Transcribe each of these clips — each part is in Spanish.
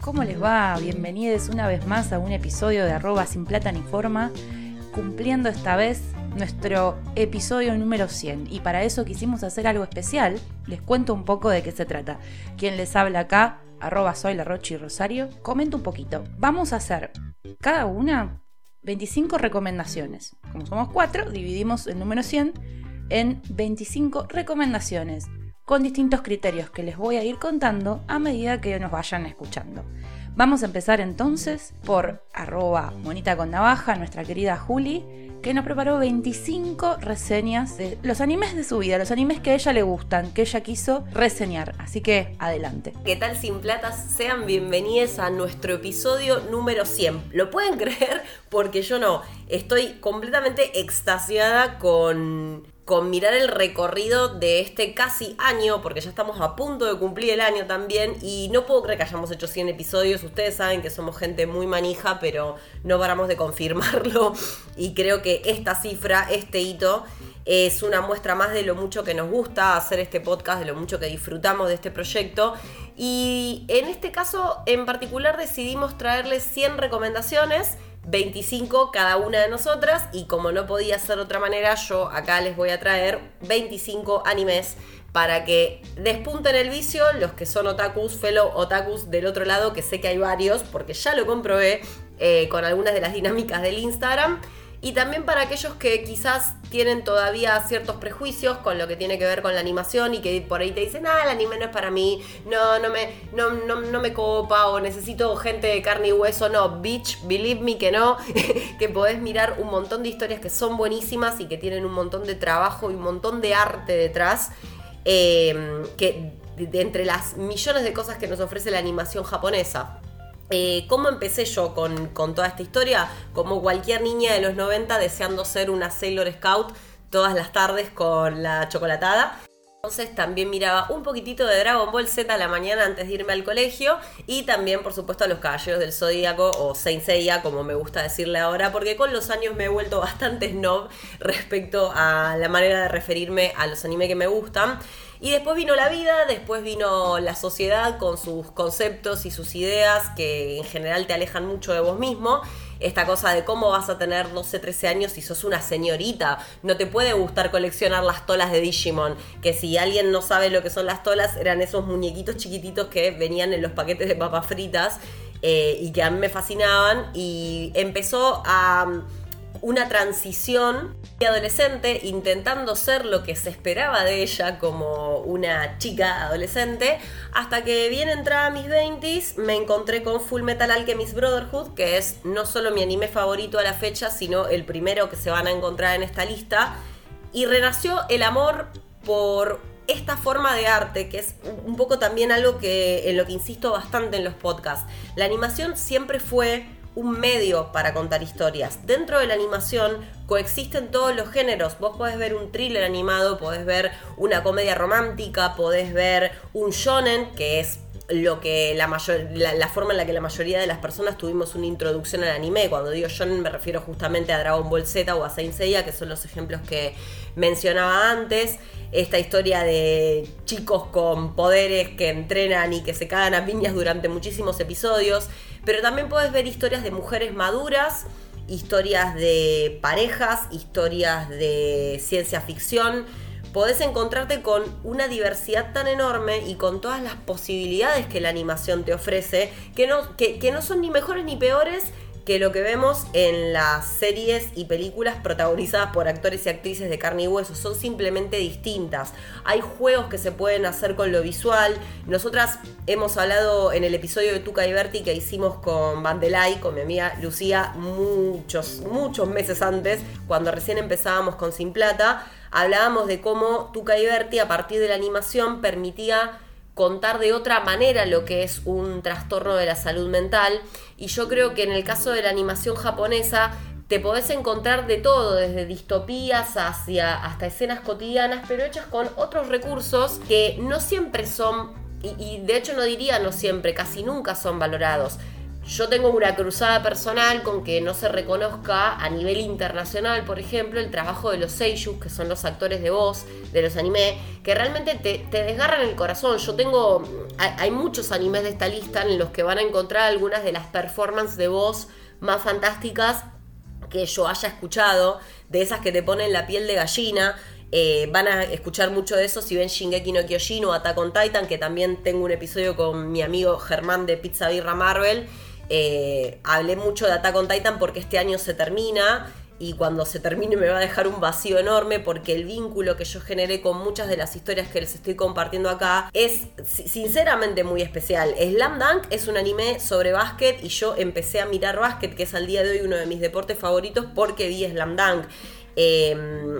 ¿Cómo les va? Bienvenidos una vez más a un episodio de arroba sin plata ni forma, cumpliendo esta vez nuestro episodio número 100. Y para eso quisimos hacer algo especial. Les cuento un poco de qué se trata. Quien les habla acá, arroba soy la Rochi Rosario, comento un poquito. Vamos a hacer cada una 25 recomendaciones. Como somos cuatro, dividimos el número 100 en 25 recomendaciones con distintos criterios que les voy a ir contando a medida que nos vayan escuchando. Vamos a empezar entonces por arroba monita con navaja, nuestra querida Juli, que nos preparó 25 reseñas de los animes de su vida, los animes que a ella le gustan, que ella quiso reseñar. Así que adelante. ¿Qué tal sin platas? Sean bienvenidos a nuestro episodio número 100. ¿Lo pueden creer? Porque yo no. Estoy completamente extasiada con con mirar el recorrido de este casi año, porque ya estamos a punto de cumplir el año también, y no puedo creer que hayamos hecho 100 episodios, ustedes saben que somos gente muy manija, pero no paramos de confirmarlo, y creo que esta cifra, este hito, es una muestra más de lo mucho que nos gusta hacer este podcast, de lo mucho que disfrutamos de este proyecto. Y en este caso en particular decidimos traerles 100 recomendaciones 25 cada una de nosotras y como no podía ser de otra manera, yo acá les voy a traer 25 animes para que despunten el vicio los que son otakus, fellow otakus del otro lado, que sé que hay varios, porque ya lo comprobé eh, con algunas de las dinámicas del Instagram. Y también para aquellos que quizás tienen todavía ciertos prejuicios con lo que tiene que ver con la animación y que por ahí te dicen, ah, el anime no es para mí, no, no me, no, no, me copa o necesito gente de carne y hueso. No, bitch, believe me que no, que podés mirar un montón de historias que son buenísimas y que tienen un montón de trabajo y un montón de arte detrás. Em, que de entre las millones de cosas que nos ofrece la animación japonesa. Eh, ¿Cómo empecé yo con, toda esta historia? Como cualquier niña de los 90 deseando ser una Sailor Scout todas las tardes con la chocolatada. Entonces también miraba un poquitito de Dragon Ball Z a la mañana antes de irme al colegio y también por supuesto a los Caballeros del Zodíaco o Saint Seiya como me gusta decirle ahora porque con los años me he vuelto bastante snob respecto a la manera de referirme a los animes que me gustan. Y después vino la vida, después vino la sociedad con sus conceptos y sus ideas que en general te alejan mucho de vos mismo. Esta cosa de cómo vas a tener 12, 13 años si sos una señorita. No te puede gustar coleccionar las tolas de Digimon. Que si alguien no sabe lo que son las tolas, eran esos muñequitos chiquititos que venían en los paquetes de papas fritas eh, y que a mí me fascinaban. Y empezó a una transición de adolescente intentando ser lo que se esperaba de ella como una chica adolescente, hasta que bien entrada a mis 20s me encontré con Full Metal Alchemist Brotherhood, que es no solo mi anime favorito a la fecha, sino el primero que se van a encontrar en esta lista, y renació el amor por esta forma de arte, que es un poco también algo que en lo que insisto bastante en los podcasts. La animación siempre fue un medio para contar historias. Dentro de la animación coexisten todos los géneros. Vos podés ver un thriller animado, podés ver una comedia romántica, podés ver un shonen, que es lo que la, mayor, la, forma en la que la mayoría de las personas tuvimos una introducción al anime. Cuando digo shonen me refiero justamente a Dragon Ball Z o a Saint que son los ejemplos que mencionaba antes. Esta historia de chicos con poderes que entrenan y que se cagan a piñas durante muchísimos episodios. Pero también puedes ver historias de mujeres maduras, historias de parejas, historias de ciencia ficción. Podés encontrarte con una diversidad tan enorme y con todas las posibilidades que la animación te ofrece, que no, que, que no son ni mejores ni peores, que lo que vemos en las series y películas protagonizadas por actores y actrices de carne y hueso son simplemente distintas. Hay juegos que se pueden hacer con lo visual. Nosotras hemos hablado en el episodio de Tuca y Berti que hicimos con Vandelay, con mi amiga Lucía, muchos, muchos meses antes, cuando recién empezábamos con Sin Plata, hablábamos de cómo Tuca y a partir de la animación permitía contar de otra manera lo que es un trastorno de la salud mental. Y yo creo que en el caso de la animación japonesa te podés encontrar de todo, desde distopías hacia hasta escenas cotidianas, pero hechas con otros recursos que no siempre son, y de hecho no diría no siempre, casi nunca son valorados. Yo tengo una cruzada personal con que no se reconozca a nivel internacional, por ejemplo, el trabajo de los seiyus, que son los actores de voz de los anime, que realmente te, desgarran el corazón. Yo tengo, hay, hay, muchos animes de esta lista en los que van a encontrar algunas de las performances de voz más fantásticas que yo haya escuchado, de esas que te ponen la piel de gallina. Eh, van a escuchar mucho de eso si ven Shingeki no Kyojin o Attack on Titan, que también tengo un episodio con mi amigo Germán de Pizza Birra Marvel. Eh, hablé mucho de Attack on Titan porque este año se termina y cuando se termine me va a dejar un vacío enorme porque el vínculo que yo generé con muchas de las historias que les estoy compartiendo acá es sinceramente muy especial. Slam Dunk es un anime sobre básquet y yo empecé a mirar básquet, que es al día de hoy uno de mis deportes favoritos porque vi Slam Dunk. Eh,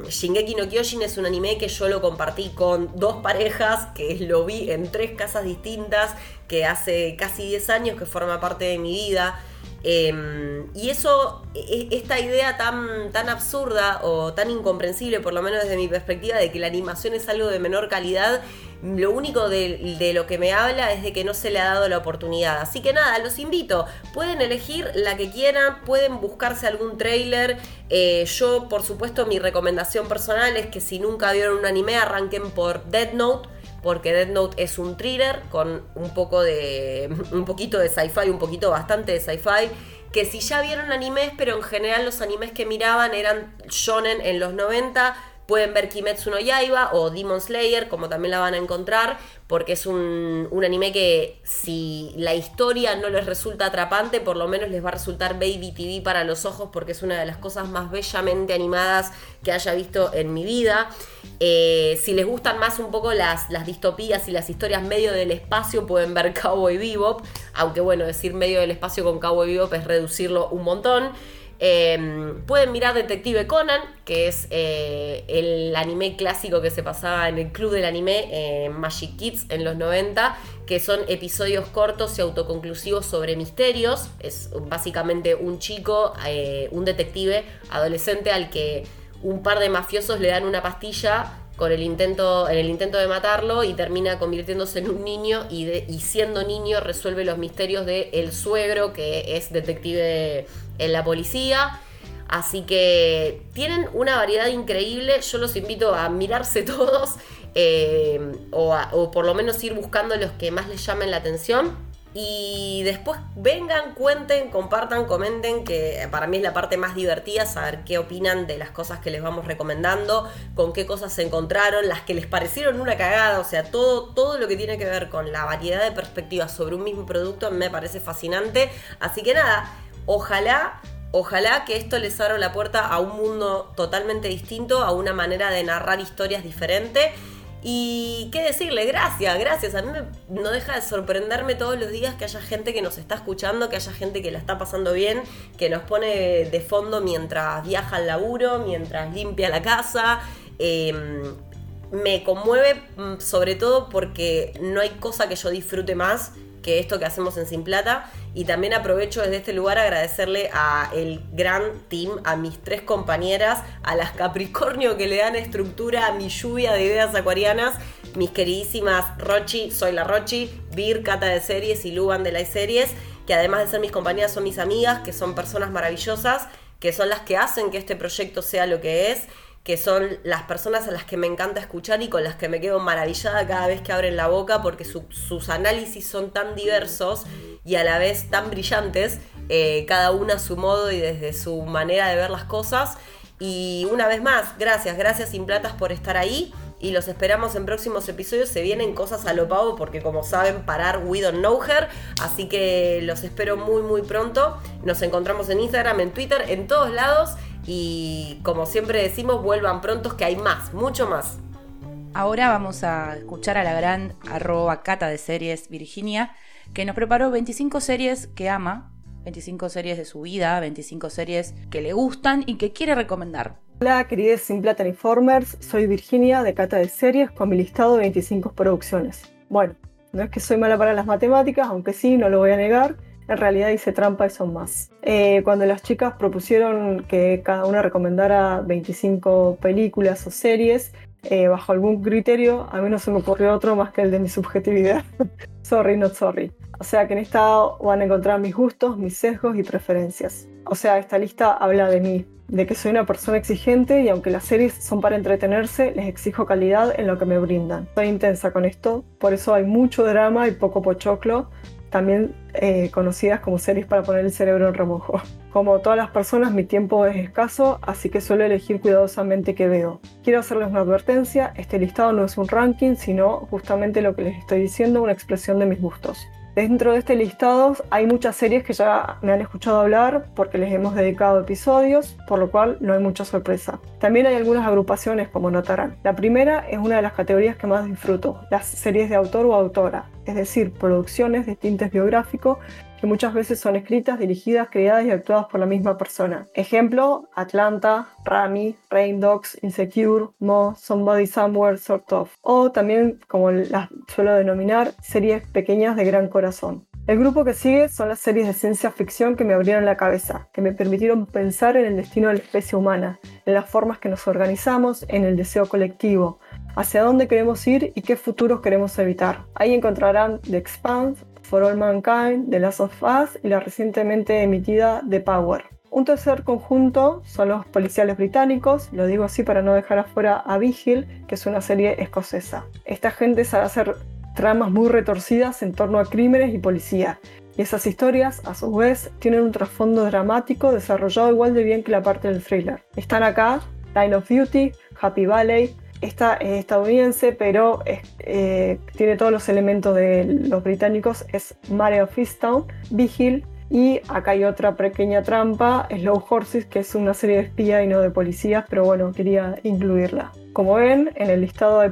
Shingeki no Kyojin es un anime que yo lo compartí con dos parejas, que lo vi en tres casas distintas, que hace casi 10 años que forma parte de mi vida. Em, y eso, e, esta idea tan, tan absurda o tan incomprensible, por lo menos desde mi perspectiva, de que la animación es algo de menor calidad, lo único de, lo que me habla es de que no se le ha dado la oportunidad. Así que nada, los invito. Pueden elegir la que quieran, pueden buscarse algún trailer. Eh, yo, por supuesto, mi recomendación personal es que si nunca vieron un anime, arranquen por Dead Note porque Dead Note es un thriller con un poco de un poquito de sci-fi, un poquito bastante de sci-fi, que si ya vieron animes, pero en general los animes que miraban eran shonen en los 90, pueden ver Kimetsu no Yaiba o Demon Slayer, como también la van a encontrar, porque es un, un, anime que si la historia no les resulta atrapante, por lo menos les va a resultar Baby TV para los ojos, porque es una de las cosas más bellamente animadas que haya visto en mi vida. Eh, si les gustan más un poco las, las distopías y las historias medio del espacio, pueden ver Cowboy Bebop. Aunque bueno, decir medio del espacio con Cowboy Bebop es reducirlo un montón. Em, pueden mirar Detective Conan, que es eh, el anime clásico que se pasaba en el club del anime eh, Magic Kids en los 90, que son episodios cortos y autoconclusivos sobre misterios. Es básicamente un chico, un detective adolescente al que un par de mafiosos le dan una pastilla con el intento, en el intento de matarlo y termina convirtiéndose en un niño y, y siendo niño resuelve los misterios de el suegro que es detective en la policía. Así que tienen una variedad increíble. Yo los invito a mirarse todos eh, o, o por lo menos ir buscando los que más les llamen la atención. Y después vengan, cuenten, compartan, comenten, que para mí es la parte más divertida, saber qué opinan de las cosas que les vamos recomendando, con qué cosas se encontraron, las que les parecieron una cagada, o sea, todo, todo lo que tiene que ver con la variedad de perspectivas sobre un mismo producto me parece fascinante. Así que nada, ojalá Ojalá que esto les abra la puerta a un mundo totalmente distinto, a una manera de narrar historias diferente y qué decirle, gracias, gracias. A mí no deja de sorprenderme todos los días que haya gente que nos está escuchando, que haya gente que la está pasando bien, que nos pone de fondo mientras viaja al laburo, mientras limpia la casa. Em, me conmueve mm, sobre todo porque no hay cosa que yo disfrute más que esto que hacemos en Sin Plata. Y también aprovecho desde este lugar agradecerle a el gran team, a mis tres compañeras, a las Capricornio que le dan estructura a mi lluvia de ideas acuarianas, mis queridísimas Rochi, soy la Rochi, Vir, Cata de Series y Luban de las Series, que además de ser mis compañeras son mis amigas, que son personas maravillosas, que son las que hacen que este proyecto sea lo que es que son las personas a las que me encanta escuchar y con las que me quedo maravillada cada vez que abren la boca porque sus análisis son tan diversos y a la vez tan brillantes, eh, cada una a su modo y desde su manera de ver las cosas. Y una vez más, gracias, gracias Sin por estar ahí y los esperamos en próximos episodios. Se vienen cosas a lo pavo porque como saben parar We Don't Know Her. Así que los espero muy muy pronto. Nos encontramos en Instagram, en Twitter, en todos lados. Y como siempre decimos, vuelvan prontos que hay más, mucho más. Ahora vamos a escuchar a la gran arroba cata de series Virginia, que nos preparó 25 series que ama, 25 series de su vida, 25 series que le gustan y que quiere recomendar. Hola, queridos Sin Plata Informers, soy Virginia de Cata de Series con mi listado de 25 producciones. Bueno, no es que soy mala para las matemáticas, aunque sí, no lo voy a negar, en realidad hice trampa y son más. Eh, cuando las chicas propusieron que cada una recomendara 25 películas o series, eh, bajo algún criterio, a mí no se me ocurrió otro más que el de mi subjetividad. sorry, not sorry. O sea que en esta van a encontrar mis gustos, mis sesgos y preferencias. O sea, esta lista habla de mí, de que soy una persona exigente y aunque las series son para entretenerse, les exijo calidad en lo que me brindan. Soy intensa con esto, por eso hay mucho drama y poco pochoclo, también eh, conocidas como series para poner el cerebro en remojo. Como todas las personas, mi tiempo es escaso, así que suelo elegir cuidadosamente qué veo. Quiero hacerles una advertencia, este listado no es un ranking, sino justamente lo que les estoy diciendo, una expresión de mis gustos. Dentro de este listado hay muchas series que ya me han escuchado hablar porque les hemos dedicado episodios, por lo cual no hay mucha sorpresa. También hay algunas agrupaciones como notarán. La primera es una de las categorías que más disfruto, las series de autor o autora, es decir, producciones de tintes biográfico que muchas veces son escritas, dirigidas, creadas y actuadas por la misma persona. Ejemplo, Atlanta, Rami, Rain Dogs, Insecure, Mo, Somebody Somewhere, Sort of. O también, como las suelo denominar, series pequeñas de gran corazón. El grupo que sigue son las series de ciencia ficción que me abrieron la cabeza, que me permitieron pensar en el destino de la especie humana, en las formas que nos organizamos, en el deseo colectivo, hacia dónde queremos ir y qué futuros queremos evitar. Ahí encontrarán The Expanse, For All Mankind, The Last of Us y la recientemente emitida The Power. Un tercer conjunto son los policiales británicos, lo digo así para no dejar afuera a Vigil, que es una serie escocesa. Esta gente sabe hacer tramas muy retorcidas en torno a crímenes y policía, y esas historias, a su vez, tienen un trasfondo dramático desarrollado igual de bien que la parte del thriller. Están acá Line of Duty, Happy Valley, esta es estadounidense, pero eh, tiene todos los elementos de los británicos. Es Mare of Easttown, Vigil, y acá hay otra pequeña trampa, Slow Horses, que es una serie de espía y no de policías, pero bueno, quería incluirla. Como ven, en el listado hay,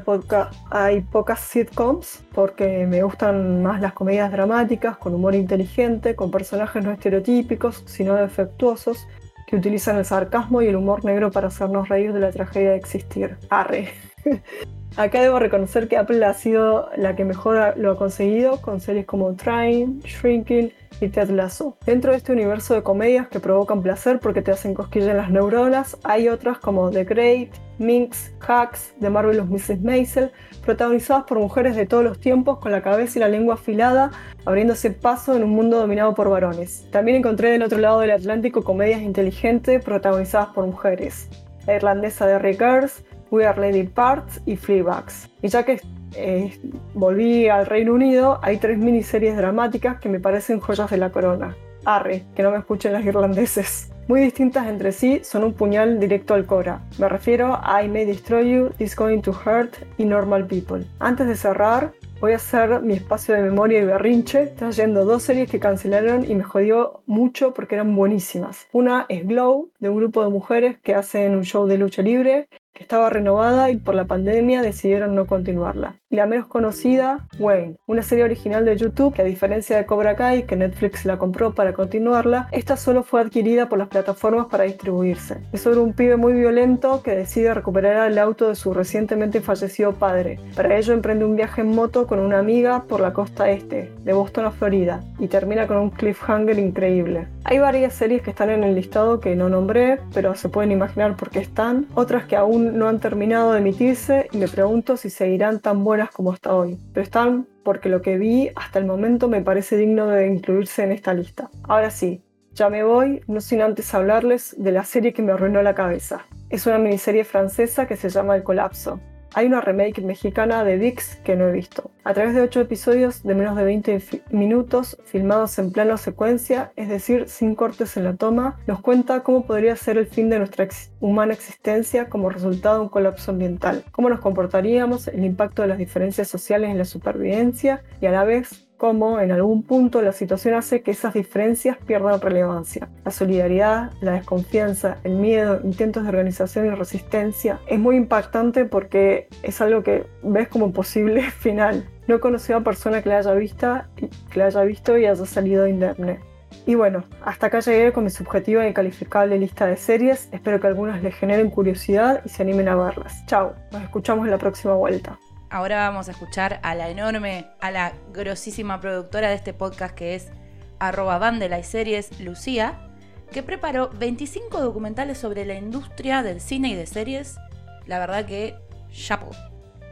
hay pocas sitcoms porque me gustan más las comedias dramáticas, con humor inteligente, con personajes no estereotípicos, sino defectuosos, que utilizan el sarcasmo y el humor negro para hacernos reír de la tragedia de existir. Arre. Acá debo reconocer que Apple ha sido la que mejor lo ha conseguido con series como Trying, Shrinking y Ted Lasso. Dentro de este universo de comedias que provocan placer porque te hacen cosquillas en las neuronas, hay otras como The Great, Minx, Hacks, The Marvelous Mrs. Maisel, protagonizadas por mujeres de todos los tiempos con la cabeza y la lengua afilada, abriéndose paso en un mundo dominado por varones. También encontré del otro lado del Atlántico comedias inteligentes protagonizadas por mujeres. La irlandesa de Rick Girls, We Are Lady Parts y Fleabags. Y ya que eh, volví al Reino Unido, hay tres miniseries dramáticas que me parecen joyas de la corona. Arre, que no me escuchen las irlandeses. Muy distintas entre sí, son un puñal directo al cora. Me refiero a I May Destroy You, This Going to Hurt y Normal People. Antes de cerrar, voy a hacer mi espacio de memoria y berrinche trayendo dos series que cancelaron y me jodió mucho porque eran buenísimas. Una es Glow, de un grupo de mujeres que hacen un show de lucha libre que estaba renovada y por la pandemia decidieron no continuarla. Y la menos conocida, Wayne, una serie original de YouTube que a diferencia de Cobra Kai, que Netflix la compró para continuarla, esta solo fue adquirida por las plataformas para distribuirse. Es sobre un pibe muy violento que decide recuperar el auto de su recientemente fallecido padre. Para ello emprende un viaje en moto con una amiga por la costa este, de Boston a Florida, y termina con un cliffhanger increíble. Hay varias series que están en el listado que no nombré, pero se pueden imaginar por qué están, otras que aún no han terminado de emitirse y me pregunto si seguirán tan buenas como hasta hoy. Pero están porque lo que vi hasta el momento me parece digno de incluirse en esta lista. Ahora sí, ya me voy, no sin antes hablarles de la serie que me arruinó la cabeza. Es una miniserie francesa que se llama El Colapso. Hay una remake mexicana de Dix que no he visto. A través de 8 episodios de menos de 20 minutos, filmados en plano secuencia, es decir, sin cortes en la toma, nos cuenta cómo podría ser el fin de nuestra humana existencia como resultado de un colapso ambiental, cómo nos comportaríamos, el impacto de las diferencias sociales en la supervivencia y a la vez cómo en algún punto la situación hace que esas diferencias pierdan relevancia. La solidaridad, la desconfianza, el miedo, intentos de organización y resistencia es muy impactante porque es algo que ves como posible final. No he conocido a persona que la haya, vista, que la haya visto y haya salido indemne. Y bueno, hasta acá llegué con mi subjetiva y calificable lista de series. Espero que algunas les generen curiosidad y se animen a verlas. Chao, nos escuchamos en la próxima vuelta. Ahora vamos a escuchar a la enorme, a la grosísima productora de este podcast que es arroba bandela y series, Lucía, que preparó 25 documentales sobre la industria del cine y de series. La verdad que chapo.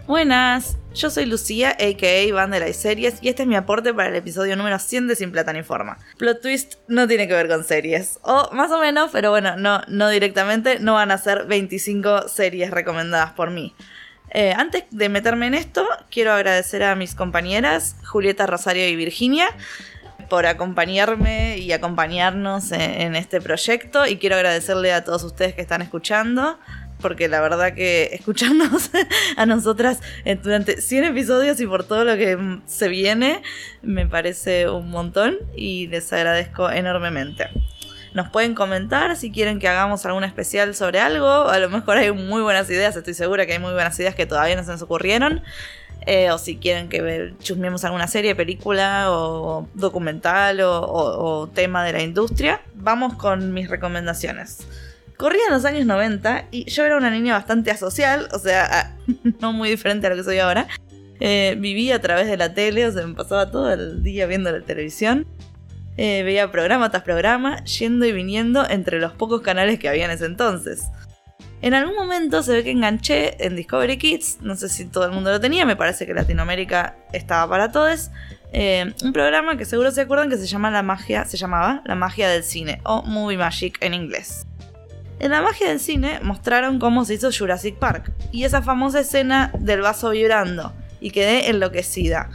Buenas, yo soy Lucía, a.k.a. Banda y Series, y este es mi aporte para el episodio número 100 de Sin Plata ni Forma. Plot twist no tiene que ver con series, o más o menos, pero bueno, no, no directamente, no van a ser 25 series recomendadas por mí. Eh, antes de meterme en esto, quiero agradecer a mis compañeras Julieta, Rosario y Virginia por acompañarme y acompañarnos en este proyecto y quiero agradecerle a todos ustedes que están escuchando porque la verdad que escucharnos a nosotras durante 100 episodios y por todo lo que se viene me parece un montón y les agradezco enormemente. Nos pueden comentar si quieren que hagamos algún especial sobre algo. A lo mejor hay muy buenas ideas, estoy segura que hay muy buenas ideas que todavía no se nos ocurrieron. Eh, o si quieren que chusmemos alguna serie, película o documental o tema de la industria. Vamos con mis recomendaciones. Corría en los años 90 y yo era una niña bastante asocial, o sea, no muy diferente a lo que soy ahora. Eh, vivía a través de la tele, o sea, me pasaba todo el día viendo la televisión. Eh, veía programa tras programa, yendo y viniendo entre los pocos canales que había en ese entonces. En algún momento se ve que enganché en Discovery Kids, no sé si todo el mundo lo tenía, me parece que Latinoamérica estaba para todos. Eh, un programa que seguro se acuerdan que se llama La Magia, se llamaba La Magia del Cine o Movie Magic en inglés. En la magia del cine mostraron cómo se hizo Jurassic Park y esa famosa escena del vaso vibrando y quedé enloquecida.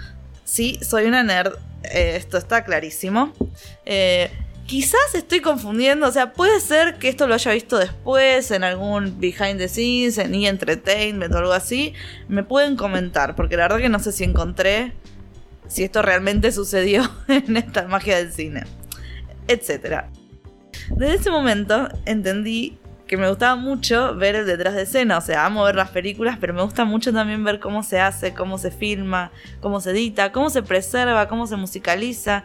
Sí, soy una nerd, eh, esto está clarísimo. Eh, quizás estoy confundiendo, o sea, puede ser que esto lo haya visto después en algún behind the scenes, en E! Entertainment o algo así. Me pueden comentar, porque la verdad que no sé si encontré si esto realmente sucedió en esta magia del cine, etcétera. Desde ese momento entendí que me gustaba mucho ver el detrás de escena, o sea, amo ver las películas, pero me gusta mucho también ver cómo se hace, cómo se filma, cómo se edita, cómo se preserva, cómo se musicaliza,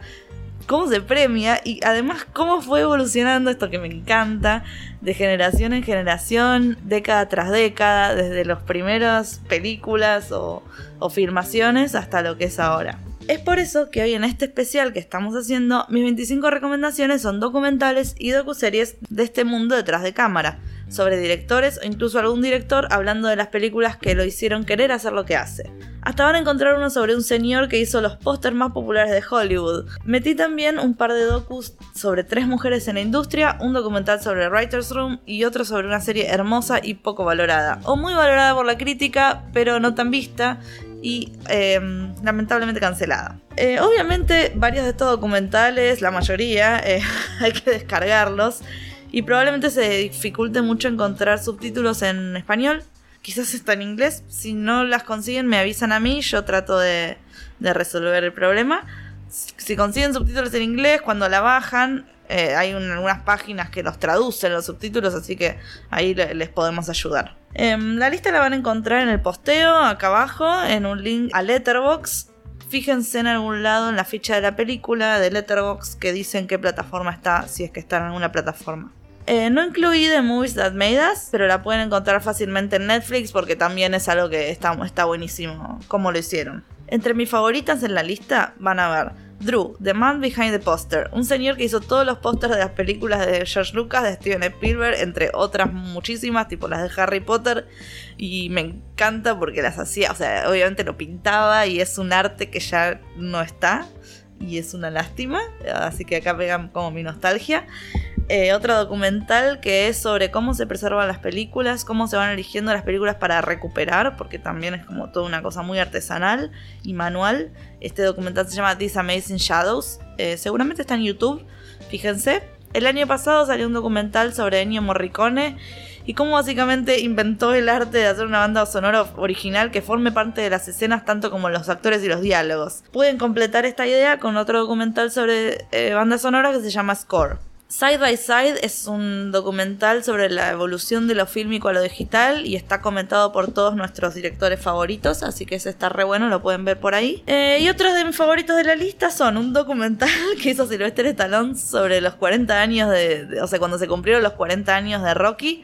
cómo se premia y además cómo fue evolucionando esto que me encanta de generación en generación, década tras década, desde las primeras películas o, o filmaciones hasta lo que es ahora. Es por eso que hoy en este especial que estamos haciendo, mis 25 recomendaciones son documentales y docuseries de este mundo detrás de cámara, sobre directores o incluso algún director hablando de las películas que lo hicieron querer hacer lo que hace. Hasta van a encontrar uno sobre un señor que hizo los pósters más populares de Hollywood. Metí también un par de docus sobre tres mujeres en la industria, un documental sobre Writer's Room y otro sobre una serie hermosa y poco valorada. O muy valorada por la crítica, pero no tan vista, y em, lamentablemente cancelada. Eh, obviamente varios de estos documentales, la mayoría, eh, hay que descargarlos y probablemente se dificulte mucho encontrar subtítulos en español. Quizás está en inglés. Si no las consiguen me avisan a mí, yo trato de, resolver el problema. Si consiguen subtítulos en inglés, cuando la bajan, eh, hay algunas páginas que los traducen los subtítulos, así que ahí les podemos ayudar. Em, la lista la van a encontrar en el posteo, acá abajo, en un link a Letterbox. Fíjense en algún lado en la ficha de la película de Letterbox que dice en qué plataforma está, si es que está en alguna plataforma. Eh, no incluí The Movies That Made Us, pero la pueden encontrar fácilmente en Netflix porque también es algo que está, está buenísimo como lo hicieron. Entre mis favoritas en la lista van a ver Drew, The Man Behind the Poster, un señor que hizo todos los pósters de las películas de George Lucas, de Steven Spielberg, entre otras muchísimas, tipo las de Harry Potter, y me encanta porque las hacía, o sea, obviamente lo pintaba y es un arte que ya no está, y es una lástima, así que acá pegan como mi nostalgia. Eh, otro documental que es sobre cómo se preservan las películas, cómo se van eligiendo las películas para recuperar, porque también es como toda una cosa muy artesanal y manual. Este documental se llama These Amazing Shadows. Eh, seguramente está en YouTube, fíjense. El año pasado salió un documental sobre Ennio Morricone y cómo básicamente inventó el arte de hacer una banda sonora original que forme parte de las escenas tanto como los actores y los diálogos. Pueden completar esta idea con otro documental sobre eh, bandas sonoras que se llama Score. Side by Side es un documental sobre la evolución de lo fílmico a lo digital y está comentado por todos nuestros directores favoritos, así que ese está re bueno, lo pueden ver por ahí. Eh, y otros de mis favoritos de la lista son un documental que hizo Sylvester Stallone sobre los 40 años de, o sea, cuando se cumplieron los 40 años de Rocky.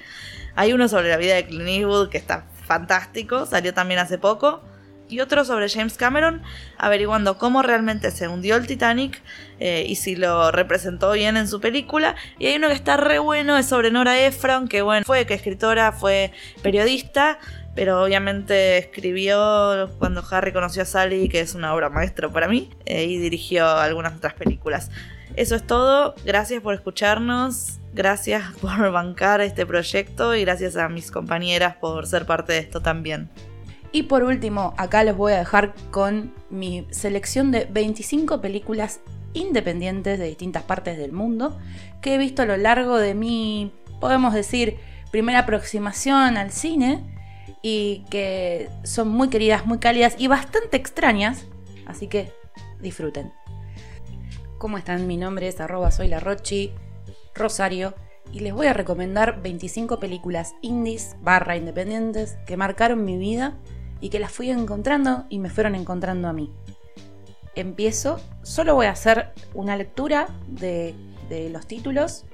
Hay uno sobre la vida de Clint Eastwood que está fantástico, salió también hace poco y otro sobre James Cameron, averiguando cómo realmente se hundió el Titanic eh, y si lo representó bien en su película. Y hay uno que está re bueno, es sobre Nora Ephron, que bueno, fue escritora, fue periodista, pero obviamente escribió cuando Harry conoció a Sally, que es una obra maestra para mí, eh, y dirigió algunas otras películas. Eso es todo, gracias por escucharnos, gracias por bancar este proyecto y gracias a mis compañeras por ser parte de esto también. Y por último, acá les voy a dejar con mi selección de 25 películas independientes de distintas partes del mundo que he visto a lo largo de mi, podemos decir, primera aproximación al cine y que son muy queridas, muy cálidas y bastante extrañas, así que disfruten. ¿Cómo están? Mi nombre es arroba la Rochi, Rosario, y les voy a recomendar 25 películas indies barra independientes que marcaron mi vida y que las fui encontrando y me fueron encontrando a mí. Empiezo, solo voy a hacer una lectura de, de los títulos,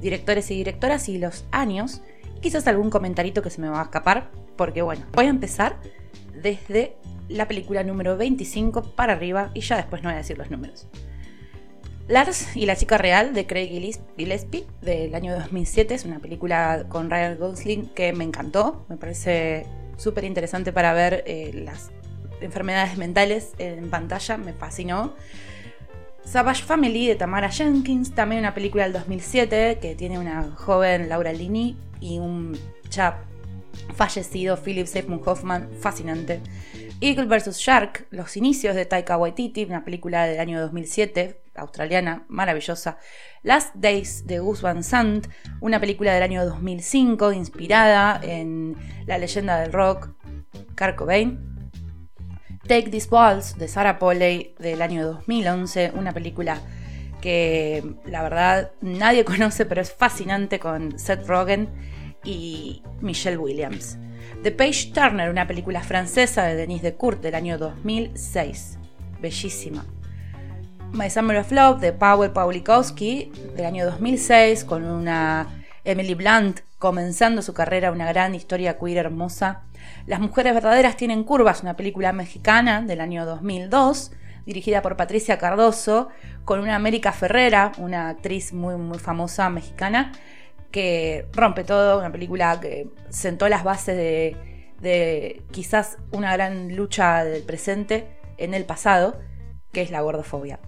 directores y directoras y los años, quizás algún comentarito que se me va a escapar, porque bueno, voy a empezar desde la película número 25 para arriba y ya después no voy a decir los números. Lars y la chica real de Craig Gillespie del año 2007 es una película con Ryan Gosling que me encantó, me parece súper interesante para ver eh, las enfermedades mentales en pantalla, me fascinó. Savage Family de Tamara Jenkins, también una película del 2007 que tiene una joven Laura Linney y un chap fallecido Philip Seymour Hoffman, fascinante. Eagle vs. Shark, Los inicios de Taika Waititi, una película del año 2007, australiana, maravillosa. Last Days de Gus Van Sant, una película del año 2005 inspirada en la leyenda del rock Kurt Cobain. Take This Balls de Sarah Polley del año 2011, una película que la verdad nadie conoce pero es fascinante con Seth Rogen y Michelle Williams. The Page Turner, una película francesa de Denise de Decourt del año 2006. Bellísima. My Summer of Love de Paweł Pawlikowski del año 2006 con una Emily Blunt comenzando su carrera, una gran historia queer hermosa. Las mujeres verdaderas tienen curvas, una película mexicana del año 2002 dirigida por Patricia Cardoso con una América Ferrera, una actriz muy muy famosa mexicana que rompe todo, una película que sentó las bases de, quizás una gran lucha del presente en el pasado, que es la gordofobia.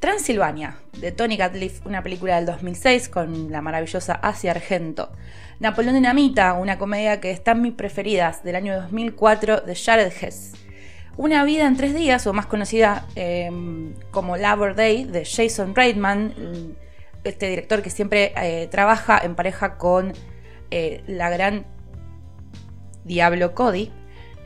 Transilvania, de Tony Gatliff, una película del 2006 con la maravillosa Asia Argento. Napoleón Dinamita, una comedia que está en mis preferidas, del año 2004, de Jared Hess. Una vida en tres días, o más conocida em, como Labor Day, de Jason Reitman, este director que siempre eh, trabaja en pareja con eh, la gran Diablo Cody.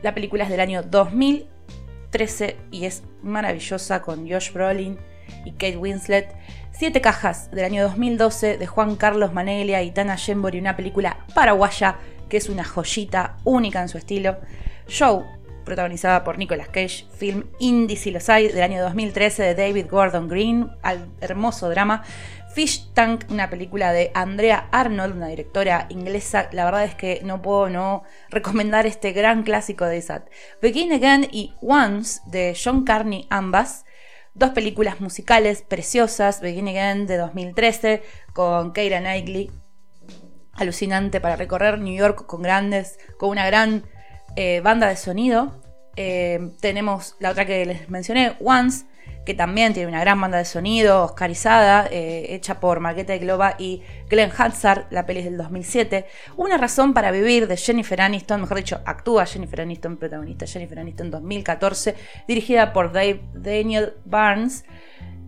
La película es del año 2013 y es maravillosa con Josh Brolin y Kate Winslet. Siete cajas del año 2012 de Juan Carlos Maneglia y Tana Shembori, una película paraguaya que es una joyita única en su estilo. Show, protagonizada por Nicolas Cage, film Indie si del año 2013 de David Gordon Green, al hermoso drama Fish Tank, una película de Andrea Arnold, una directora inglesa. La verdad es que no puedo no recomendar este gran clásico de SAT. Begin Again y Once de John Carney, ambas. Dos películas musicales preciosas. Begin Again de 2013 con Keira Knightley. Alucinante para recorrer New York con grandes, con una gran eh, banda de sonido. Eh, tenemos la otra que les mencioné, Once que también tiene una gran banda de sonido, oscarizada, eh, hecha por Marqueta de Globa y Glenn Hansard, la peli del 2007. Una razón para vivir de Jennifer Aniston, mejor dicho, actúa Jennifer Aniston, protagonista Jennifer Aniston 2014, dirigida por Dave Daniel Barnes.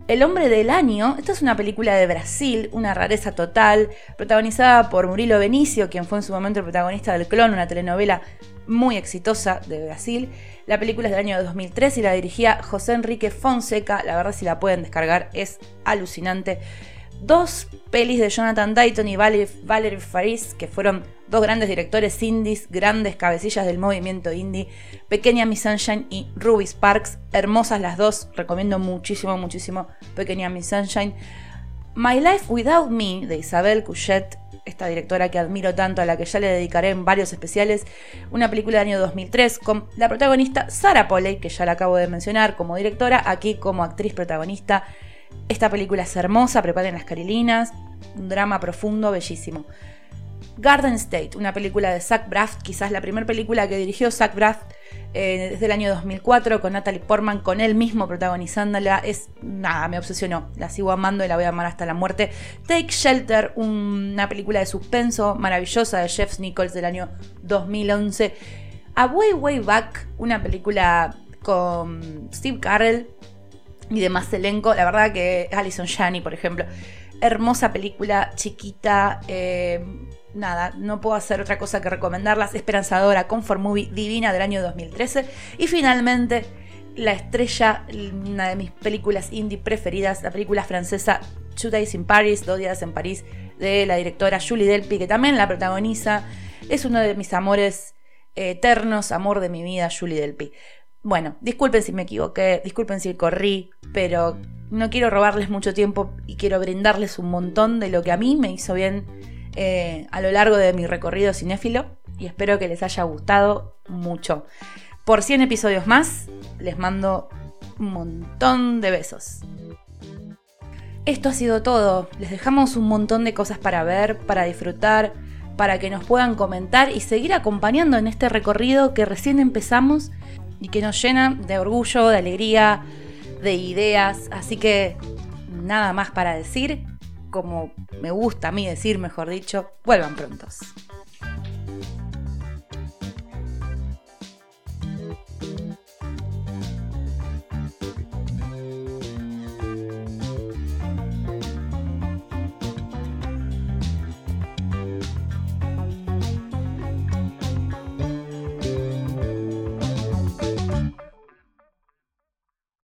El hombre del año, esta es una película de Brasil, una rareza total, protagonizada por Murilo Benicio, quien fue en su momento el protagonista del Clon, una telenovela muy exitosa de Brasil. La película es del año 2003 y la dirigía José Enrique Fonseca. La verdad, si la pueden descargar, es alucinante. Dos pelis de Jonathan Dayton y Valerie, Faris, que fueron dos grandes directores indies, grandes cabecillas del movimiento indie. Pequeña Miss Sunshine y Ruby Sparks. Hermosas las dos. Recomiendo muchísimo, muchísimo Pequeña Miss Sunshine. My Life Without Me de Isabel Couchet esta directora que admiro tanto, a la que ya le dedicaré en varios especiales, una película del año 2003 con la protagonista Sarah Polley, que ya la acabo de mencionar como directora, aquí como actriz protagonista. Esta película es hermosa, preparen las carilinas, un drama profundo, bellísimo. Garden State, una película de Zach Braff, quizás la primera película que dirigió Zach Braff eh, desde el año 2004 con Natalie Portman, con él mismo protagonizándola. Es nada, me obsesionó. La sigo amando y la voy a amar hasta la muerte. Take Shelter, una película de suspenso maravillosa de Jeff Nichols del año 2011. A Way Way Back, una película con Steve Carell y demás elenco. La verdad que Alison Janney, por ejemplo. Hermosa película, chiquita. Eh, nada, no puedo hacer otra cosa que recomendarlas. Esperanzadora, Comfort Movie divina del año 2013. Y finalmente, la estrella, una de mis películas indie preferidas, la película francesa Two Days in Paris, Dos días en París, de la directora Julie Delpy, que también la protagoniza. Es uno de mis amores eternos, amor de mi vida, Julie Delpy. Bueno, disculpen si me equivoqué, disculpen si corrí, pero no quiero robarles mucho tiempo y quiero brindarles un montón de lo que a mí me hizo bien eh, a lo largo de mi recorrido cinéfilo y espero que les haya gustado mucho. Por 100 episodios más, les mando un montón de besos. Esto ha sido todo. Les dejamos un montón de cosas para ver, para disfrutar, para que nos puedan comentar y seguir acompañando en este recorrido que recién empezamos y que nos llena de orgullo, de alegría, de ideas. Así que nada más para decir como me gusta a mí decir, mejor dicho, vuelvan prontos.